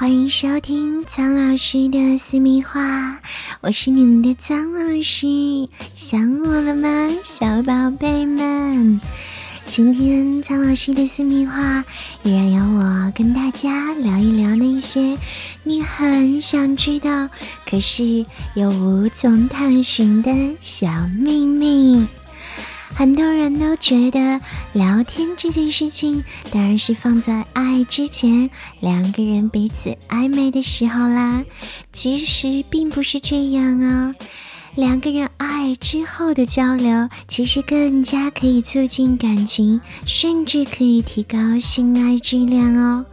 欢迎收听苍老师的私密话，我是你们的苍老师，想我了吗，小宝贝们？今天苍老师的私密话依然由我跟大家聊一聊那些你很想知道，可是又无从探寻的小秘密。很多人都觉得聊天这件事情，当然是放在爱之前，两个人彼此暧昧的时候啦。其实并不是这样哦，两个人爱之后的交流，其实更加可以促进感情，甚至可以提高性爱质量哦。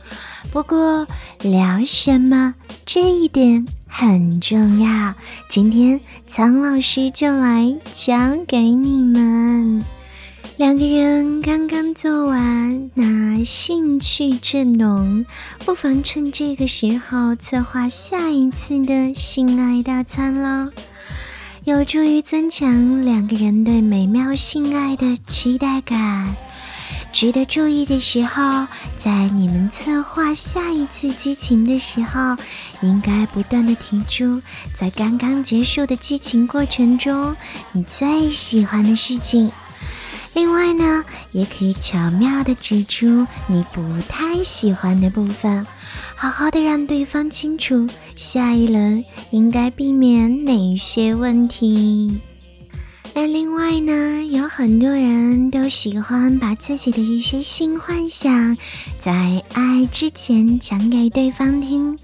不过聊什么这一点很重要，今天苍老师就来教给你们。两个人刚刚做完，那兴趣正浓，不妨趁这个时候策划下一次的性爱大餐了，有助于增强两个人对美妙性爱的期待感。值得注意的时候，在你们策划下一次激情的时候，应该不断的提出，在刚刚结束的激情过程中，你最喜欢的事情。另外呢，也可以巧妙的指出你不太喜欢的部分，好好的让对方清楚下一轮应该避免哪些问题。那另外呢，有很多人都喜欢把自己的一些性幻想在爱之前讲给对方听。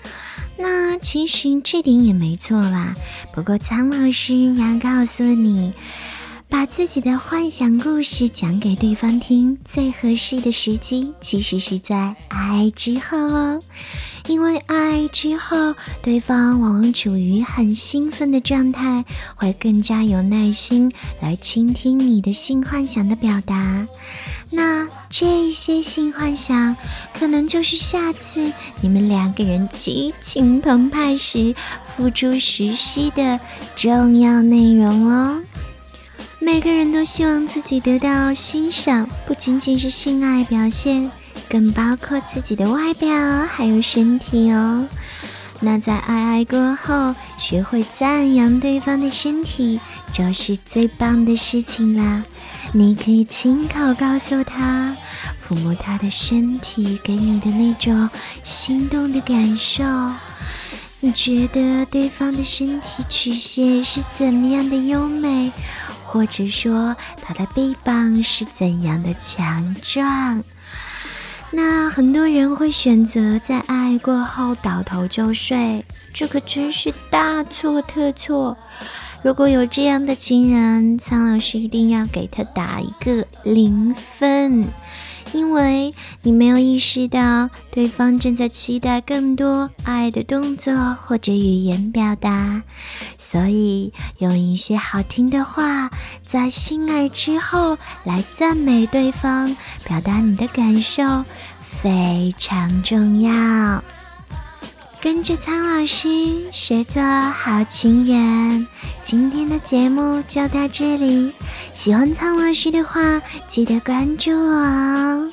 那其实这点也没错啦，不过苍老师要告诉你，自己的幻想故事讲给对方听，最合适的时机其实是在爱之后哦。因为爱之后，对方往往处于很兴奋的状态，会更加有耐心来倾听你的性幻想的表达。那这些性幻想，可能就是下次你们两个人激情澎湃时付诸实施的重要内容哦。每个人都希望自己得到欣赏，不仅仅是性爱表现。更包括自己的外表还有身体哦。那在爱爱过后，学会赞扬对方的身体，就是最棒的事情啦。你可以亲口告诉他，抚摸他的身体给你的那种心动的感受。你觉得对方的身体曲线是怎么样的优美，或者说他的臂膀是怎样的强壮？那很多人会选择在爱过后倒头就睡，这可真是大错特错。如果有这样的情人，苍老师一定要给他打一个零分。因为你没有意识到对方正在期待更多爱的动作或者语言表达，所以用一些好听的话在性爱之后来赞美对方，表达你的感受非常重要。跟着苍老师学做好情人，今天的节目就到这里。喜欢苍老师的话，记得关注我哦。